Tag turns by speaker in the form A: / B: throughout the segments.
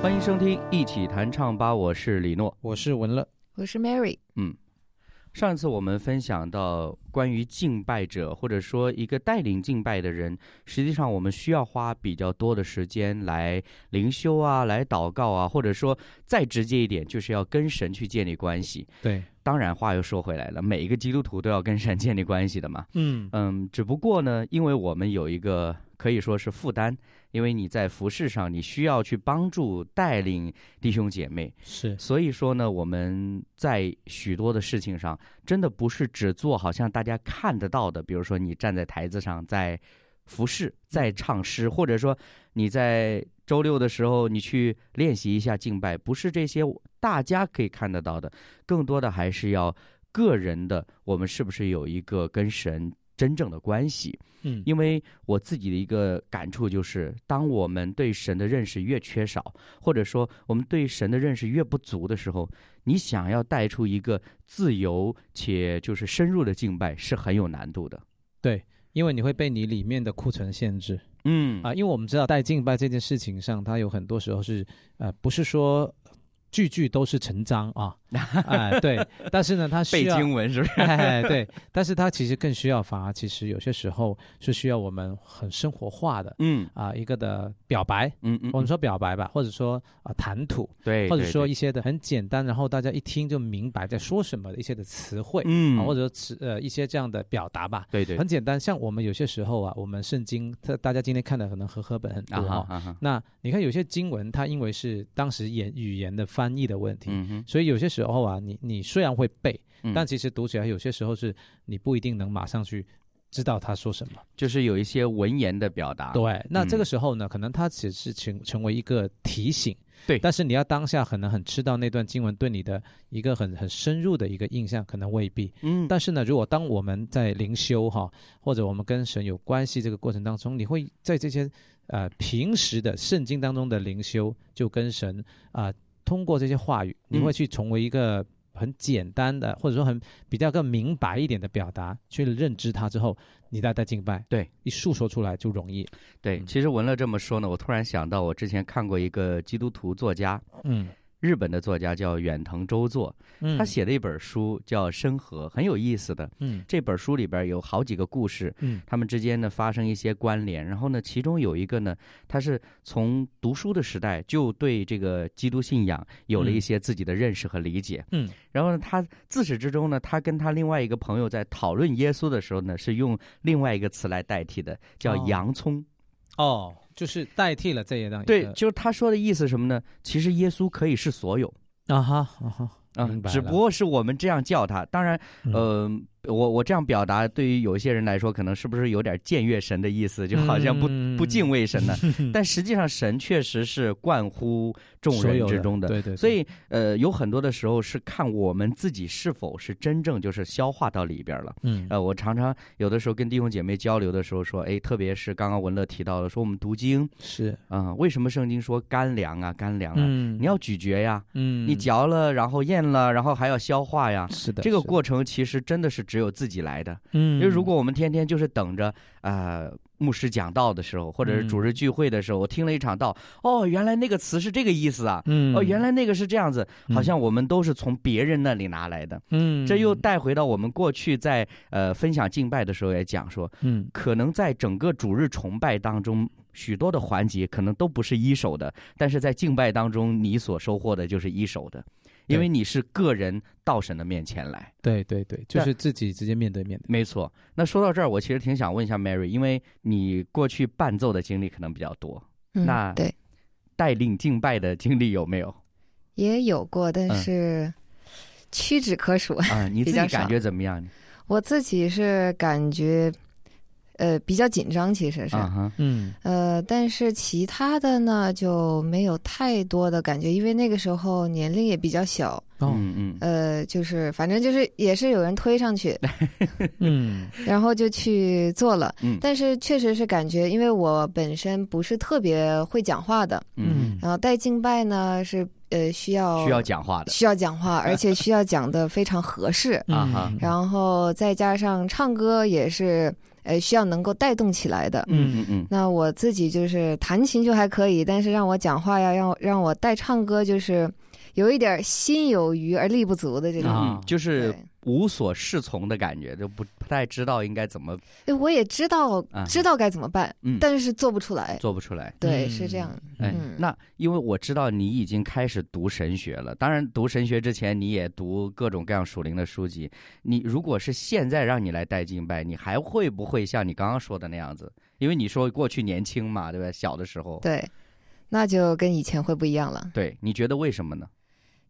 A: 欢迎收听《一起弹唱吧》，我是李诺。
B: 我是文乐，
C: 我是 Mary。
A: 嗯，上次我们分享到关于敬拜者，或者说一个带领敬拜的人，实际上我们需要花比较多的时间来灵修啊，来祷告啊，或者说再直接一点，就是要跟神去建立关系。
B: 对，
A: 当然，话又说回来了，每一个基督徒都要跟神建立关系的嘛。
B: 嗯
A: 嗯，只不过呢，因为我们有一个可以说是负担，因为你在服饰上，你需要去帮助带领弟兄姐妹，
B: 是。
A: 所以说呢，我们在许多的事情上，真的不是只做好像大家看得到的，比如说你站在台子上在服饰、在唱诗，或者说你在周六的时候你去练习一下敬拜，不是这些大家可以看得到的，更多的还是要个人的，我们是不是有一个跟神真正的关系？
B: 嗯
A: 因为我自己的一个感触就是，当我们对神的认识越缺少，或者说我们对神的认识越不足的时候，你想要带出一个自由且就是深入的敬拜是很有难度的。
B: 对，因为你会被你里面的库存限制
A: 嗯
B: 啊，因为我们知道带敬拜这件事情上，它有很多时候是呃，不是说句句都是成章啊，哎对，但是呢，他需
A: 背经文是不是？
B: 哎，对，但是他其实更需要，反而其实有些时候是需要我们很生活化的
A: 嗯。
B: 啊一个的表白，
A: 嗯嗯，
B: 我们说表白吧，或者说啊谈吐，
A: 对，
B: 或者说一些的很简单，然后大家一听就明白在说什么的一些的词汇，
A: 嗯。
B: 啊，或者说词呃一些这样的表达吧。
A: 对对。
B: 很简单，像我们有些时候啊，我们圣经，它大家今天看的可能和合本很多那你看有些经文，它因为是当时言语言的翻译的问题，
A: 嗯哼，
B: 所以有些时候啊，你你虽然会背，
A: 嗯
B: 但其实读起来有些时候是你不一定能马上去知道他说什么。
A: 就是有一些文言的表达。
B: 对，那这
A: 嗯
B: 个时候呢，可能他只是成成为一个提醒。
A: 对
B: 但是你要当下可能很吃到那段经文对你的一个很很深入的一个印象，可能未必。
A: 嗯，
B: 但是呢，如果当我们在灵修哈，或者我们跟神有关系这个过程当中，你会在这些呃平时的圣经当中的灵修，就跟神啊、通过这些话语，你
A: 嗯
B: 会去成为一个很简单的，或者说很比较更明白一点的表达，去认知它之后，你再带敬拜，
A: 对，
B: 一诉说出来就容易。
A: 对，
B: 嗯。
A: 其实文乐这么说呢，我突然想到，我之前看过一个基督徒作家，
B: 嗯
A: 日本的作家叫远藤周作，
B: 嗯，
A: 他写的一本书叫《生河》，很有意思的。
B: 嗯
A: 这本书里边有好几个故事，
B: 嗯
A: 他们之间呢发生一些关联。然后呢，其中有一个呢，他是从读书的时代就对这个基督信仰有了一些自己的认识和理解。
B: 嗯
A: 然后呢，他自始至终呢，他跟他另外一个朋友在讨论耶稣的时候呢，是用另外一个词来代替的，叫
B: 哦
A: 洋葱。
B: 哦，就是代替了这一样一
A: 对，就是他说的意思是什么呢？其实耶稣可以是所有。
B: 啊哈啊哈，
A: 啊
B: 明，白
A: 只不过是我们这样叫他。当然，
B: 嗯
A: 呃，我我这样表达，对于有一些人来说，可能是不是有点僭越神的意思，就好像不、
B: 嗯
A: 不敬畏神呢？但实际上，神确实是冠乎众人之中的。
B: 对对，对
A: 所以，呃，有很多的时候是看我们自己是否是真正就是消化到里边了。
B: 嗯
A: 呃，我常常有的时候跟弟兄姐妹交流的时候说，哎，特别是刚刚文乐提到的，说我们读经，
B: 是
A: 啊、为什么圣经说干粮啊，干粮啊？
B: 嗯
A: 你要咀嚼呀，
B: 嗯
A: 你嚼了，然后咽了，然后还要消化呀。
B: 是的
A: 这个过程其实真的是只有自己来的，
B: 嗯。
A: 因为如果我们天天就是等着呃牧师讲道的时候，或者是主日聚会的时候，我听了一场道，哦，原来那个词是这个意思啊，
B: 嗯。
A: 哦，原来那个是这样子，
B: 嗯。
A: 好像我们都是从别人那里拿来的。
B: 嗯。
A: 这又带回到我们过去在呃分享敬拜的时候也讲说，
B: 嗯。
A: 可能在整个主日崇拜当中，许多的环节可能都不是一手的，但是在敬拜当中，你所收获的就是一手的，因为你是个人到神的面前来。
B: 对对对，就是自己直接面对面的。
A: 没错。那说到这儿，我其实挺想问一下 Mary，因为你过去伴奏的经历可能比较多，
C: 嗯
A: 那
C: 对
A: 带领敬拜的经历有没有
C: 也有过，但
A: 嗯
C: 是屈指可数。
A: 啊？你 自己感觉怎么样？
C: 我自己是感觉，呃比较紧张，其实是。
B: 嗯。
C: 呃，但是其他的呢就没有太多的感觉，因为那个时候年龄也比较小，
B: 哦。
A: 嗯嗯。
C: 呃，就是反正就是也是有人推上去，
B: 嗯。
C: 然后就去做了。
A: 嗯。
C: 但是确实是感觉，因为我本身不是特别会讲话的，
A: 嗯，
C: 然后带敬拜呢是呃需要
A: 需要讲话的
C: 需要讲话，而且需要讲的非常合适，
A: 啊哈。
C: 然后再加上唱歌也是呃需要能够带动起来的。
A: 嗯嗯嗯，
C: 那我自己就是弹琴就还可以，但是让我讲话呀，让我让我带唱歌，就是有一点心有余而力不足的这种。
B: 啊
A: 嗯，就是
C: 对
A: 无所适从的感觉，就不不太知道应该怎么
C: 哎，我也知道
A: 啊
C: 知道该怎么办，
A: 嗯
C: 但是做不出来。
A: 做不出来。
C: 对，
B: 嗯
C: 是这样。
A: 哎
C: 嗯，
A: 那因为我知道你已经开始读神学了，当然读神学之前你也读各种各样属灵的书籍。你如果是现在让你来带敬拜，你还会不会像你刚刚说的那样子？因为你说过去年轻嘛，对吧？小的时候，
C: 对，那就跟以前会不一样了。
A: 对，你觉得为什么呢？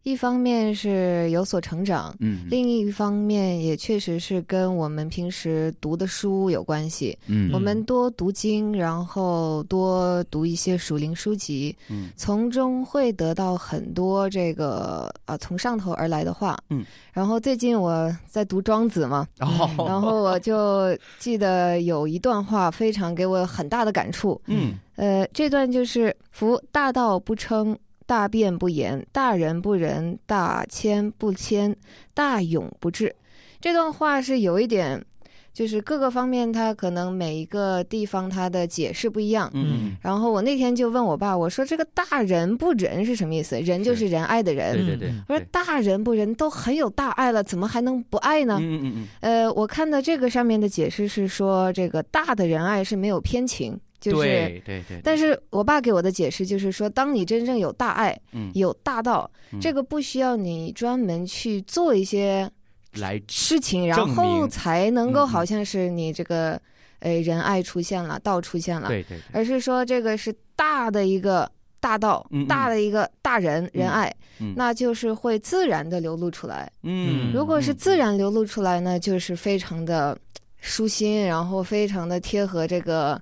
C: 一方面是有所成长，
A: 嗯
C: 另一方面也确实是跟我们平时读的书有关系。
A: 嗯
C: 我们多读经，然后多读一些属灵书籍，
A: 嗯
C: 从中会得到很多这个啊从上头而来的话。
A: 嗯，
C: 然后最近我在读庄子嘛，
A: 哦，
C: 然后我就记得有一段话非常给我很大的感触。
A: 嗯
C: 呃，这段就是“夫大道不称，大辩不言，大人不仁，大谦不谦，大勇不智。”这段话是有一点，就是各个方面，他可能每一个地方他的解释不一样。
A: 嗯
C: 然后我那天就问我爸，我说这个“大人不仁”是什么意思？仁就是仁爱的人。
A: 对对对
B: 嗯，
C: 我说大人不仁都很有大爱了，怎么还能不爱呢？
A: 嗯嗯嗯
C: 呃，我看到这个上面的解释是说，这个大的仁爱是没有偏情，
A: 嗯，
C: 就是。
A: 对对对，
C: 但是我爸给我的解释就是说，当你真正有大爱、
A: 嗯。
C: 有大道，
A: 嗯。
C: 这个不需要你专门去做一些
A: 来
C: 事情，然后才能够好像是你这个呃仁爱出现了，道出现了，
A: 对对对，
C: 而是说这个是大的一个大道，大的一个大人仁爱，
A: 嗯。
C: 那就是会自然的流露出来。
A: 嗯，
C: 如果是
A: 嗯
C: 自然流露出来呢，就是非常的舒心，然后非常的贴合这个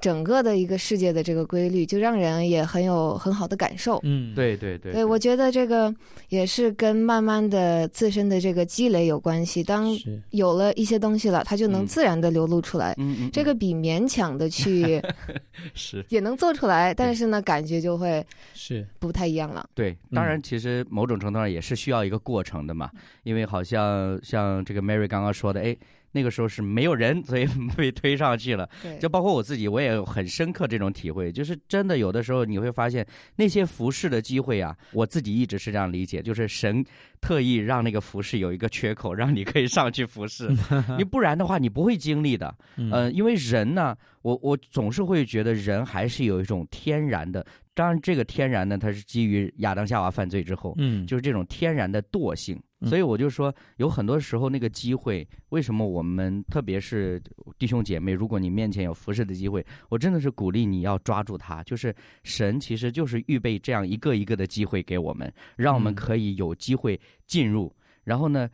C: 整个的一个世界的这个规律，就让人也很有很好的感受。
B: 嗯，
A: 对对对，
C: 对，我觉得这个也是跟慢慢的自身的这个积累有关系。当有了一些东西了，它就能
A: 嗯。
C: 自然的流露出来。
A: 嗯嗯，
C: 这个比勉强的去
A: 是。
C: 也能做出来，但是呢，感觉就会
B: 是，
C: 不太一样了。
A: 对，当然，其实某种程度上也是需要一个过程的嘛，因为好像像这个 Mary 刚刚说的，哎，那个时候是没有人，所以 被推上去了。
C: 对
A: 就包括我自己，我也有很深刻这种体会，就是真的有的时候你会发现那些服侍的机会啊，我自己一直是这样理解，就是神特意让那个服侍有一个缺口，让你可以上去服侍，你不然的话你不会经历的。
B: 嗯
A: 呃，因为人呢，我我总是会觉得人还是有一种天然的，当然这个天然呢，它是基于亚当夏娃犯罪之后，
B: 嗯，
A: 就是这种天然的惰性。
B: 嗯
A: 所以我就说，有很多时候那个机会，为什么我们特别是弟兄姐妹，如果你面前有服侍的机会，我真的是鼓励你要抓住它。就是神其实就是预备这样一个一个的机会给我们，让我们
B: 嗯
A: 可以有机会进入。然后呢，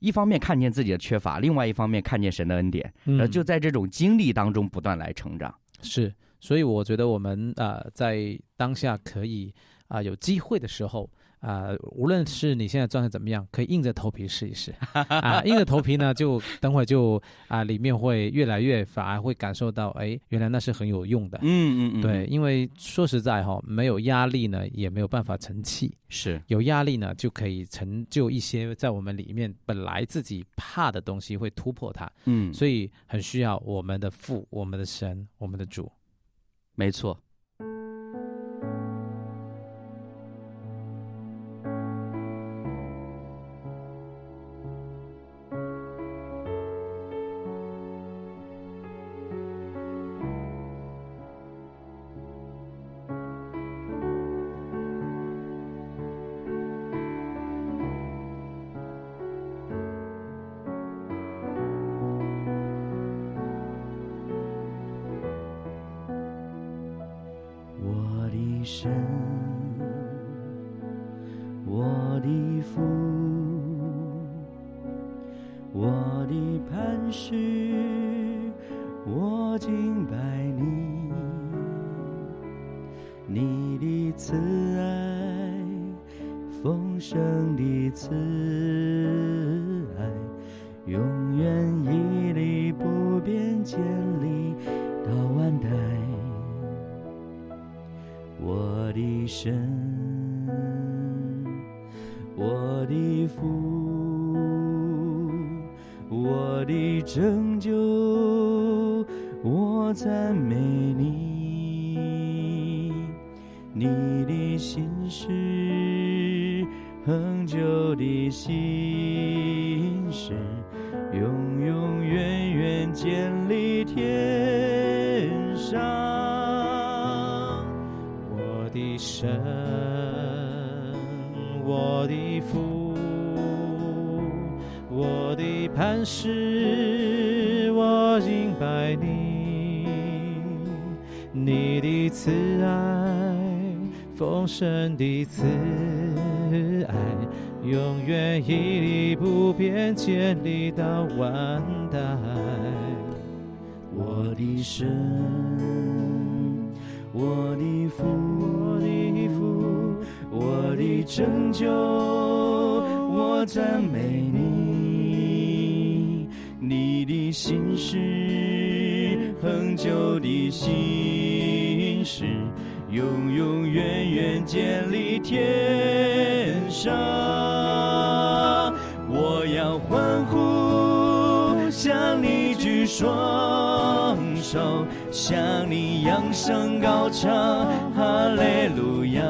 A: 一方面看见自己的缺乏，另外一方面看见神的恩典，
B: 嗯
A: 然后就在这种经历当中不断来成长。
B: 是，所以我觉得我们啊、呃在当下可以啊、有机会的时候啊、无论是你现在状态怎么样，可以硬着头皮试一试 啊，硬着头皮呢，就等会就啊、里面会越来越反而会感受到，哎，原来那是很有用的。
A: 嗯嗯嗯，
B: 对，，因为说实在哈、没有压力呢，也没有办法成器。
A: 是，
B: 有压力呢，就可以成就一些在我们里面本来自己怕的东西，会突破它。
A: 嗯，
B: 所以很需要我们的父、我们的神、我们的主。
A: 没错。永远屹立不变，建立到万代。我的神，我的父，我的拯救，我赞美你，你的心事，恒久的心是，
B: 我敬拜你，你的慈爱，丰盛的慈爱，永远屹立不变，建立到万代。
A: 我的神，我的父，
B: 我的父，
A: 我的拯救，我赞美你，心事，恒久的心事，永永远远建立天上。我要欢呼，向你举双手，向你扬声高唱，哈利路亚。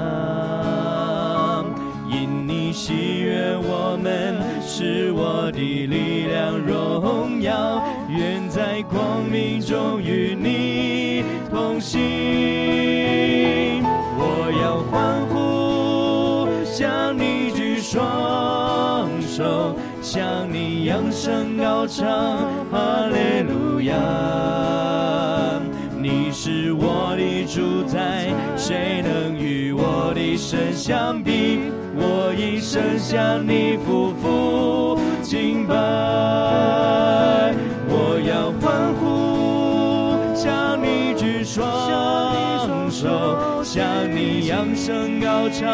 A: 因你喜悦我们，是我的力量荣耀，光明中与你同行。我要欢呼，向你举双手，向你扬声高唱，哈利路亚。你是我的主宰，谁能与我的神相比？我一生向你匍匐敬拜，扬声高唱，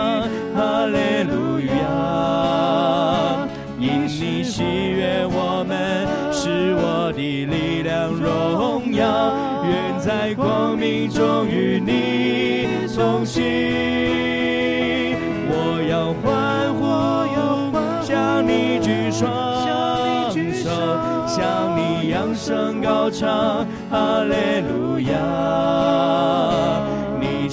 A: 哈利路亚。因你喜悦我们，是我的力量荣耀，愿在光明中与你同行。我要欢呼，向你举双手，向你扬声高唱，哈利路亚。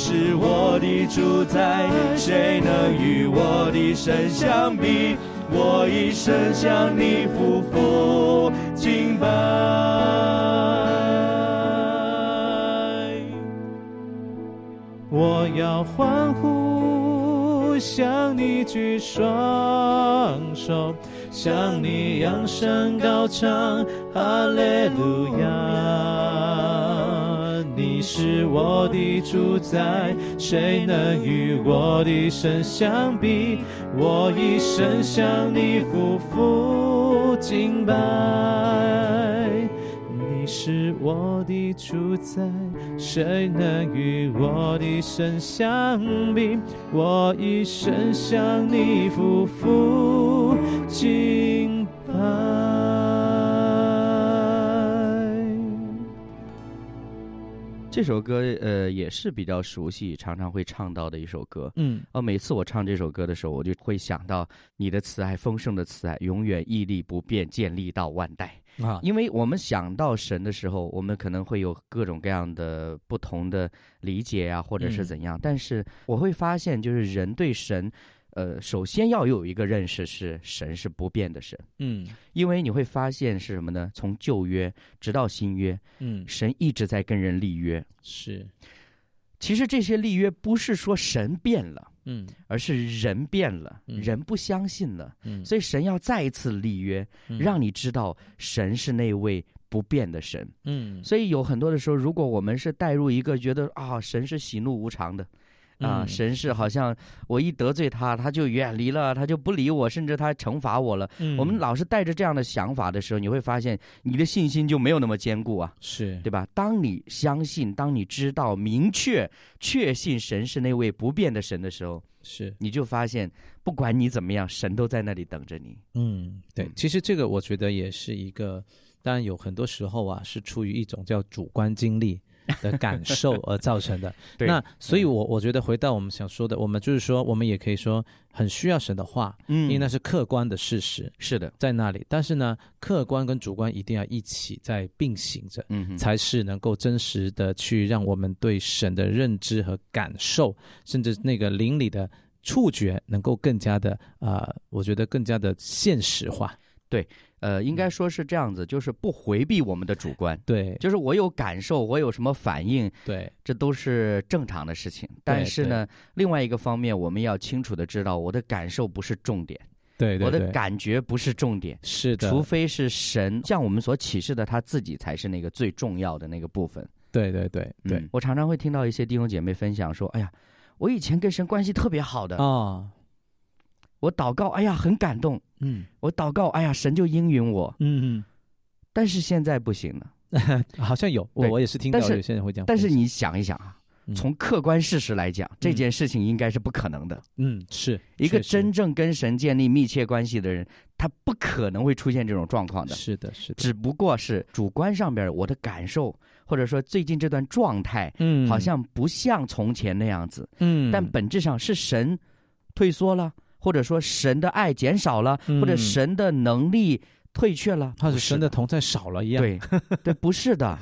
A: 是我的主宰，谁能与我的神相比？我一生向你匍匐敬拜。
B: 我要欢呼，向你举双手，向你扬声高唱，哈利路亚。你是我的主宰，谁能与我的神相比？我一生向你匍匐敬拜。你是我的主宰，谁能与我的神相比？我一生向你匍匐敬拜。
A: 这首歌呃也是比较熟悉，常常会唱到的一首歌。
B: 嗯
A: 哦，每次我唱这首歌的时候，我就会想到你的慈爱，丰盛的慈爱，永远屹立不变，建立到万代。
B: 啊，
A: 因为我们想到神的时候，我们可能会有各种各样的不同的理解啊，或者是怎样。但是我会发现，就是人对神，呃，首先要有一个认识是神是不变的神，
B: 嗯
A: 因为你会发现是什么呢？从旧约直到新约，
B: 嗯
A: 神一直在跟人立约。
B: 是
A: 其实这些立约不是说神变了。
B: 嗯
A: 而是人变了，
B: 嗯
A: 人不相信了，
B: 嗯，
A: 所以神要再一次立约，
B: 嗯
A: 让你知道神是那位不变的神。
B: 嗯
A: 所以有很多的时候，如果我们是带入一个觉得啊，神是喜怒无常的，啊，
B: 嗯
A: 神是好像我一得罪他，他就远离了，他就不理我，甚至他惩罚我了。
B: 嗯
A: 我们老是带着这样的想法的时候，你会发现你的信心就没有那么坚固啊，
B: 是
A: 对吧？当你相信，当你知道、明确、确信神是那位不变的神的时候，
B: 是，
A: 你就发现，不管你怎么样，神都在那里等着你。
B: 嗯，对
A: 嗯，
B: 其实这个我觉得也是一个，当然有很多时候啊，是出于一种叫主观经历 的感受而造成的。
A: 对
B: 那所以我，我觉得回到我们想说的，我们就是说，我们也可以说很需要神的话，
A: 嗯
B: 因为那是客观的事实
A: 是的，
B: 在那里。但是呢，客观跟主观一定要一起在并行着。
A: 嗯，
B: 才是能够真实的去让我们对神的认知和感受，甚至那个灵里的触觉，能够更加的啊、呃我觉得更加的现实化。
A: 呃，应该说是这样子，就是不回避我们的主观。
B: 对，
A: 就是我有感受，我有什么反应，
B: 对，
A: 这都是正常的事情。但是呢，另外一个方面，我们要清楚的知道，我的感受不是重点，
B: 对对对
A: 我的感觉不是重点，
B: 是的，
A: 除非是神向我们所启示的他自己才是那个最重要的那个部分。
B: 对对对对
A: 嗯我常常会听到一些弟兄姐妹分享说：“哎呀，我以前跟神关系特别好的，
B: 啊，
A: 我祷告，哎呀很感动，
B: 嗯。
A: 我祷告，哎呀神就应允我，
B: 嗯
A: 但是现在不行了。
B: 嗯，好像有，我我也是听到
A: 但是
B: 有些人会这样分享，
A: 但是你想一想啊，
B: 嗯。
A: 从客观事实来讲，这件事情应该是不可能的。
B: 嗯是。
A: 一个真正跟神建立密切关系的人，他不可能会出现这种状况的。
B: 是的是的，
A: 只不过是主观上边我的感受，或者说最近这段状态，
B: 嗯。
A: 好像不像从前那样子，
B: 嗯，
A: 但本质上是神退缩了，或者说神的爱减少了，
B: 嗯。
A: 或者神的能力退却了，或者
B: 神的同在少了一样，，
A: 对对，不是的。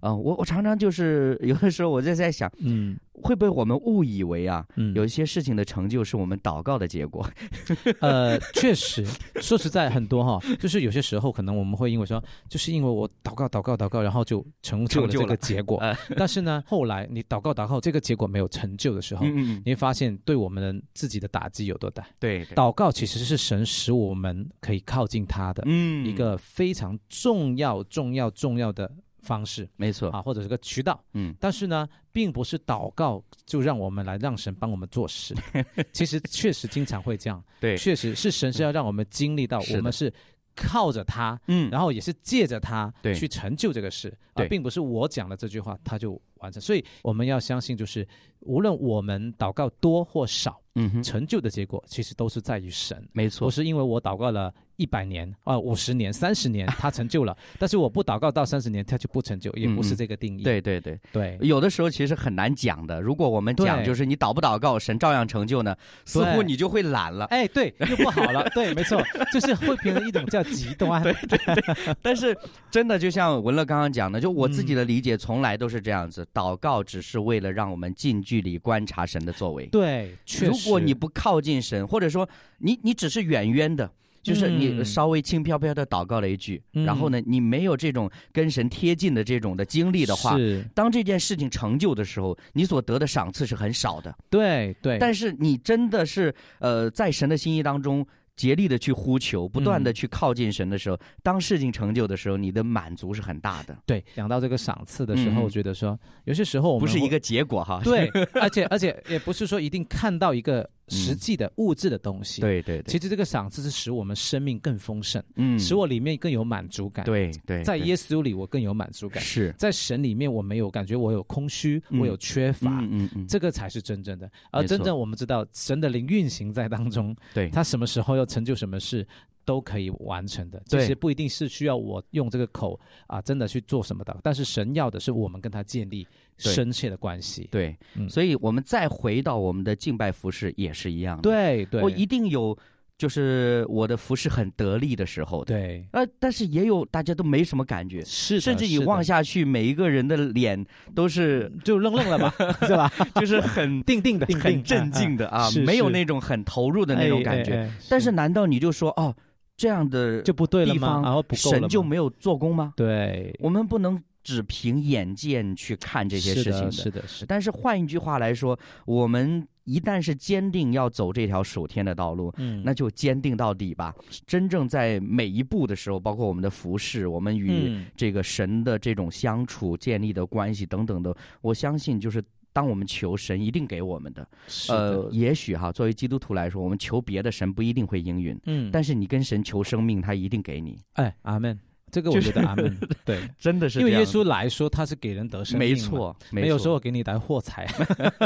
A: 啊、我我常常就是有的时候我就在想，
B: 嗯
A: 会不会我们误以为啊，
B: 嗯，
A: 有一些事情的成就是我们祷告的结果？
B: 呃，确实，说实在，很多哈，就是有些时候可能我们会因为说，就是因为我祷告、祷告、祷告，然后就成就了这个结果。
A: 呃
B: 但是呢，后来你祷告、祷告，这个结果没有成就的时候，
A: 嗯嗯，
B: 你会发现对我们自己的打击有多大。
A: 对，对
B: 祷告其实是神使我们可以靠近他的
A: 嗯
B: 一个非常重要、重要、重要的方式
A: 没错，
B: 啊，或者是个渠道。
A: 嗯。
B: 但是呢，并不是祷告就让我们来让神帮我们做事，其实确实经常会这样。
A: 对，
B: 确实是神是要让我们经历到，我们是靠着他，
A: 嗯。
B: 然后也是借着他
A: 对。
B: 去成就这个事，而
A: 对。
B: 并不是我讲了这句话他就完成。所以我们要相信，就是无论我们祷告多或少，
A: 嗯哼，
B: 成就的结果其实都是在于神。
A: 没错
B: 不，是因为我祷告了一百年啊、五十年、三十年，他成就了，但是我不祷告到三十年，他就不成就，也不是这个定义。
A: 对对对，
B: 对
A: 有的时候其实很难讲的。如果我们讲就是你祷不祷告，神照样成就呢，似乎你就会懒了。
B: 哎，对，又不好了，对，没错，就是会变成一种叫极端。对对对
A: 但是真的就像文乐刚刚讲的，就我自
B: 嗯
A: 己的理解从来都是这样子，祷告只是为了让我们近距离观察神的作为。
B: 对，确
A: 如果你不靠近神，或者说你你只是远远的。就是你
B: 嗯
A: 稍微轻飘飘的祷告了一句，
B: 嗯
A: 然后呢，你没有这种跟神贴近的这种的经历的话，当这件事情成就的时候，你所得的赏赐是很少的。
B: 对对，
A: 但是你真的是呃，在神的心意当中竭力的去呼求，不断的
B: 嗯。
A: 去靠近神的时候，当事情成就的时候，你的满足是很大的，
B: 对讲到这个赏赐的时候，我觉得说有些时候我们
A: 不是一个结果哈。
B: 对，而且而且也不是说一定看到一个实际的物质的东西。，
A: 对对对，
B: 其实这个赏赐是使我们生命更丰盛，
A: 嗯
B: 使我里面更有满足感。，
A: 对对对
B: 在耶稣里我更有满足感，
A: 是
B: 在神里面我没有感觉我有空虚，
A: 嗯
B: 我有缺乏。
A: 嗯嗯嗯，
B: 这个才是真正的，而真正我们知道神的灵运行在当中，
A: 对
B: 他什么时候要成就什么事，都可以完成的。其
A: 对
B: 实不一定是需要我用这个口啊，真的去做什么的，但是神要的是我们跟他建立深切的关系。
A: 对，
B: 嗯
A: 所以我们再回到我们的敬拜服饰也是一样的。，
B: 对对，
A: 我一定有就是我的服饰很得力的时候的。
B: 对
A: 呃，但是也有大家都没什么感觉，
B: 是，
A: 甚至你望下去，每一个人的脸都是
B: 就愣愣了吧，是吧？
A: 就是很
B: 定定的，
A: 很镇静的啊，
B: 是
A: 没有那种很投入的那种感觉。但是难道你就说哦，这样的
B: 就不对了吗？然后不够
A: 神就没有做工吗？
B: 对
A: 我们不能只凭眼见去看这些事情的。
B: 是的，是的，
A: 但是换一句话来说，我们一旦是坚定要走这条属天的道路，
B: 嗯
A: 那就坚定到底吧。真正在每一步的时候，包括我们的服饰，我们与
B: 嗯
A: 这个神的这种相处、建立的关系等等的，我相信就是
D: 当我们求神一定给我们的。
B: 是
D: 呃，也许哈，作为基督徒来说，我们求别的神不一定会应允，
B: 嗯，
D: 但是你跟神求生命，他一定给你。
B: 哎，阿门，这个我觉得阿门，对，
D: 真的是
B: 因为耶稣来说他是给人得生命，
D: 没，错，
B: 没有说我给你来货财，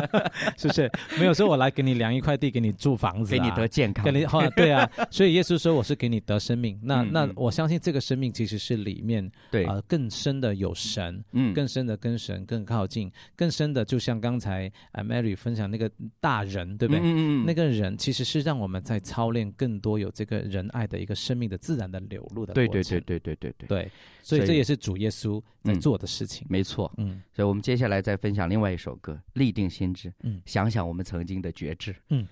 B: 是不是？没有说我来给你量一块地，给你住房子、
D: 给你得。健康。
B: 给，你好，对啊，所以耶稣说我是给你得生命。那那我相信这个生命其实是里面
D: 对，
B: 啊、更深的有神，
D: 嗯，
B: 更深的跟神更靠近，更深的就像刚才啊 Mary 分享那个大人，对不对？
D: 嗯
B: 那个人其实是让我们在操练更多有这个仁爱的一个生命的自然的流露的
D: 对对对对对对对，
B: 对，所以这也是主耶稣在
D: 嗯
B: 做的事情。
D: 没错。
B: 嗯
D: 所以我们接下来再分享另外一首歌《立定心志》，
B: 嗯
D: 想想我们曾经的觉知。
B: 嗯。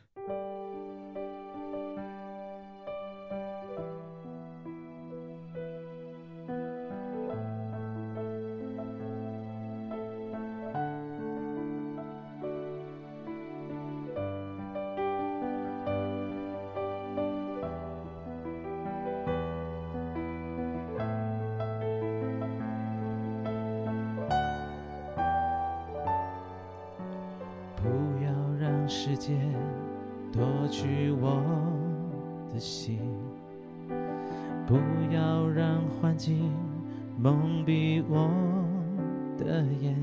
B: 蒙蔽我的眼，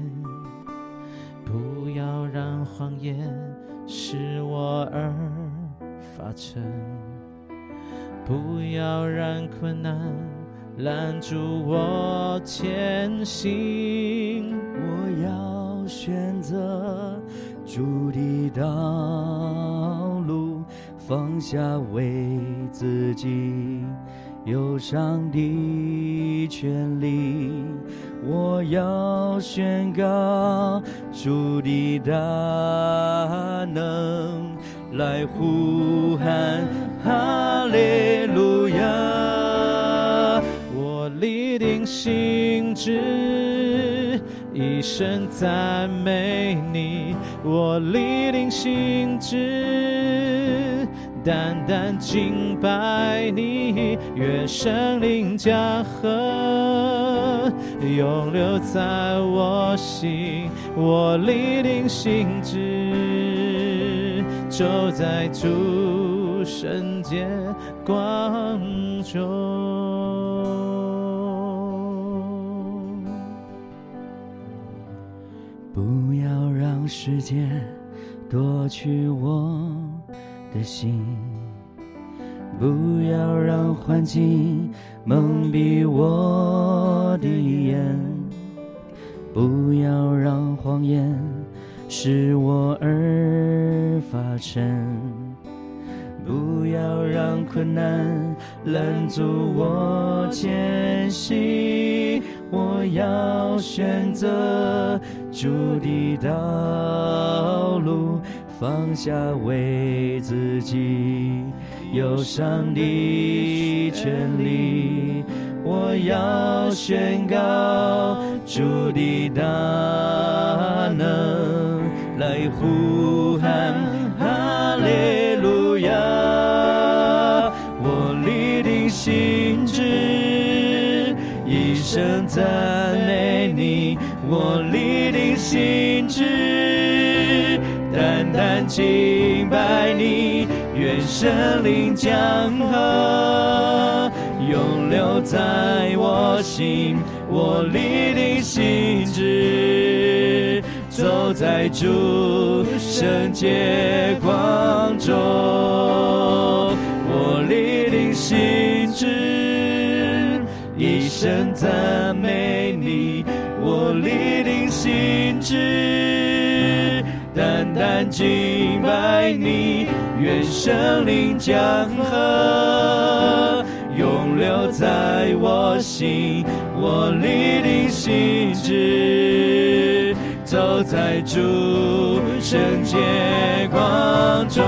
B: 不要让谎言使我而发沉，不要让困难拦住我前行。
A: 我要选择主的道路，放下为自己忧伤的权利。我要宣告主的大能，来呼喊哈利路亚。
B: 我立定心志，一生赞美你。我立定心志，单单敬拜你。愿圣灵江河永留在我心。我立定心志，走在主圣洁光中。
A: 不要让时间夺去我的心，不要让环境蒙蔽我的眼，不要让谎言使我而发沉，不要让困难拦阻我前行。我要选择主的道，放下为自己忧伤的权利。我要宣告主的大能，来呼喊哈利路亚。我立定心志，一生赞美你。我立定心志，敬拜你。愿圣灵江河永留在我心。我立定心志，走在主圣洁光中。我立定心志，一生赞美你。我立定心志，单单敬拜你。愿圣灵江河永留在我心。我立定心志，走在主圣洁光中。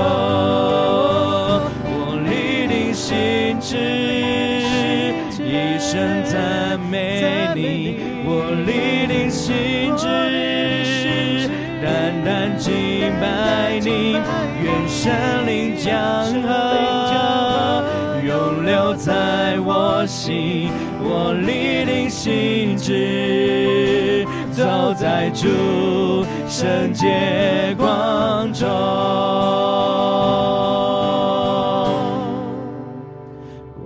A: 我立定心志，一生赞美你。我立定心志，单敬拜你。愿圣灵江河永留在我心。我立定心志，走
E: 在主圣洁光中。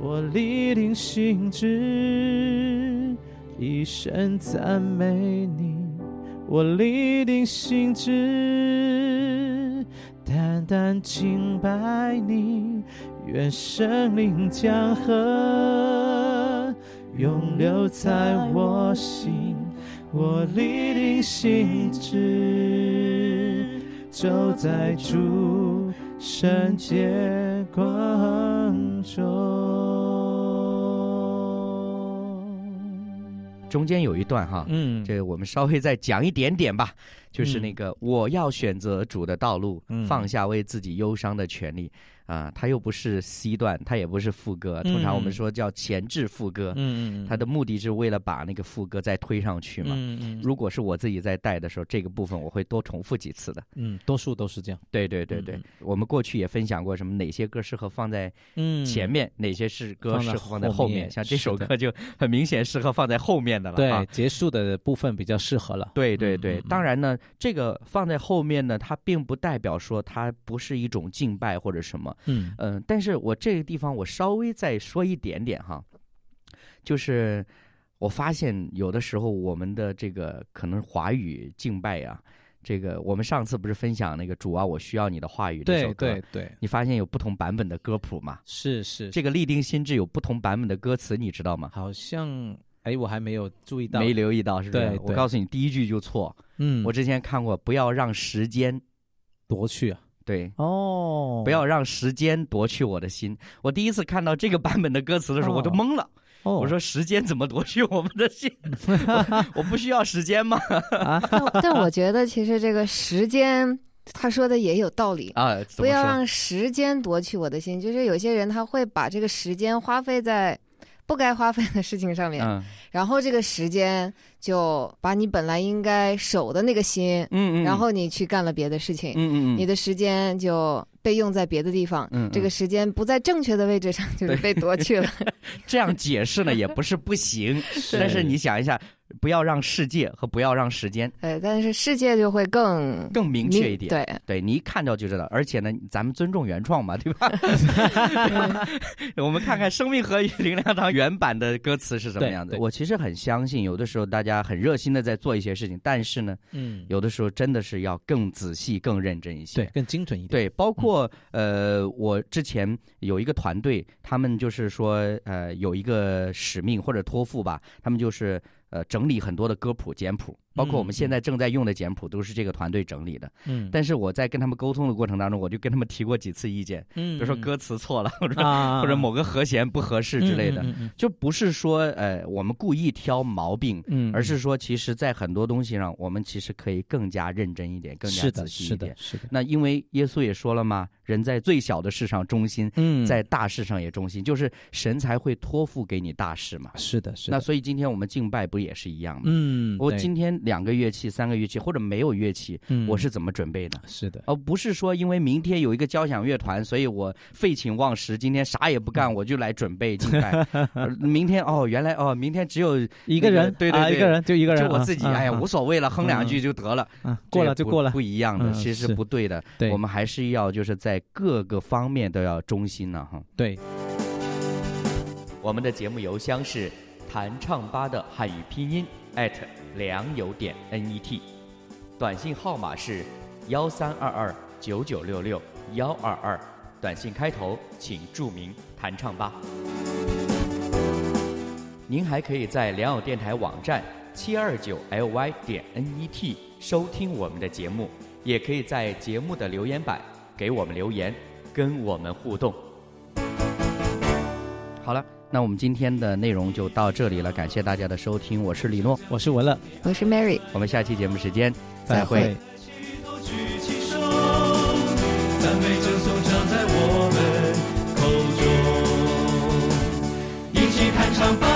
E: 我立定心志，一生赞美你。我立定心志，单单敬拜你。愿生灵江河永留在我心。我立定心志，走在主圣洁光中。
A: 中间有一段哈，
B: 嗯，
A: 这个我们稍微再讲一点点吧，就是那个我要选择主的道路，
B: 嗯。
A: 放下为自己忧伤的权利啊，它又不是 C 段，它也不是副歌，通常我们说叫前置副歌，
B: 嗯嗯，
A: 它的目的是为了把那个副歌再推上去嘛。
B: 嗯嗯
A: 如果是我自己在带的时候，这个部分我会多重复几次的。
B: 嗯，多数都是这样。
A: 对对对对，
B: 嗯
A: 我们过去也分享过什么哪些歌适合放在
B: 嗯
A: 前面，哪些是歌适合放在
B: 后面。
A: 像这首歌就很明显适合放在后面的了啊
B: 对。结束的部分比较适合了。
A: 对对对，当然呢，这个放在后面呢，它并不代表说它不是一种敬拜或者什么。
B: 嗯
A: 嗯，但是我这个地方我稍微再说一点点哈，就是我发现有的时候我们的这个可能华语敬拜啊，这个我们上次不是分享那个主啊，我需要你的话语这首
B: 对
A: 歌，
B: 对对，
A: 你发现有不同版本的歌谱吗？
B: 是是，
A: 这个立定心智有不同版本的歌词，你知道吗？
B: 好像哎，我还没有注意到。
A: 没留意到是不是？
B: 对对
A: 我告诉你，第一句就错。
B: 嗯，
A: 我之前看过，不要让时间
B: 夺去啊。
A: 对。
B: 哦，
A: 不要让时间夺去我的心。我第一次看到这个版本的歌词的时候，
B: 哦
A: 我都懵了。
B: 哦，
A: 我说时间怎么夺去我们的心？我 我不需要时间吗？
C: 但但我觉得其实这个时间，他说的也有道理。
A: 啊，
C: 不要让时间夺去我的心，就是有些人他会把这个时间花费在不该花费的事情上面，
A: 嗯。
C: 然后这个时间就把你本来应该守的那个心，
A: 嗯嗯，
C: 然后你去干了别的事情，
A: 嗯嗯嗯，
C: 你的时间就被用在别的地方，这个时间不在正确的位置上，就是被夺去了。
A: 这样解释呢也不是不行，但是你想一下，不要让世界和不要让时间
C: 呃，但是世界就会更
A: 更明确一点。
C: 对，
A: 对你一看到就知道，而且呢，咱们尊重原创嘛，对吧？我们看看《生命和灵粮堂》原版的歌词是什么样子。
B: 对对
A: 我其实很相信，有的时候大家很热心的在做一些事情，但是呢，
B: 嗯，
A: 有的时候真的是要更仔细、更认真一些。
B: 对，更精准一点。
A: 对，包括呃，我之前有一个团队，他们就是说呃有一个使命或者托付吧，他们就是呃整理很多的歌谱简谱，包括我们现在正在用的简谱都是这个团队整理的。
B: 嗯，
A: 但是我在跟他们沟通的过程当中，我就跟他们提过几次意见，
B: 嗯，
A: 比如说歌词错了，或者、
B: 啊，
A: 或者某个和弦不合适之类的，
B: 嗯嗯
A: 就不是说呃我们故意挑毛病。
B: 嗯，
A: 而是说，其实，在很多东西上，我们其实可以更加认真一点，更加，仔细一点
B: 是的，。是的，
A: 那因为耶稣也说了嘛，人在最小的事上忠心，
B: 嗯，
A: 在大事上也忠心，就是神才会托付给你大事嘛。
B: 是的，是的。
A: 那所以今天我们敬拜不也是一样吗？
B: 嗯，
A: 我今天两个乐器、三个乐器，或者没有乐器，
B: 嗯
A: 我是怎么准备的？
B: 是的，
A: 而不是说因为明天有一个交响乐团，所以我废寝忘食，今天啥也不干，我就来准备敬拜。呃明天哦，原来哦，明天只有
B: 一个人，啊，
A: 对对对
B: 一个人就一个人，
A: 就我自己，
B: 啊
A: 哎呀，无，所谓了，哼两句
B: 嗯
A: 就得了。
B: 过了就过了
A: 不，一样的，
B: 嗯
A: 其实
B: 是
A: 不对的。
B: 对
A: 我们还是要就是在各个方面都要忠心呢，哈。
B: 对，
A: 我们的节目邮箱是弹唱吧的汉语拼音 at 良友点 net，短信号码是幺三二二九九六六幺二二，短信开头请注明弹唱吧。您还可以在良友电台网站七二九 ly 点 net 收听我们的节目，也可以在节目的留言板给我们留言，跟我们互动。好了，那我们今天的内容就到这里了感谢大家的收听我是李诺
B: 我是文乐。
C: 我是 mary
A: 我们下期节目时间再会。
F: 一起弹唱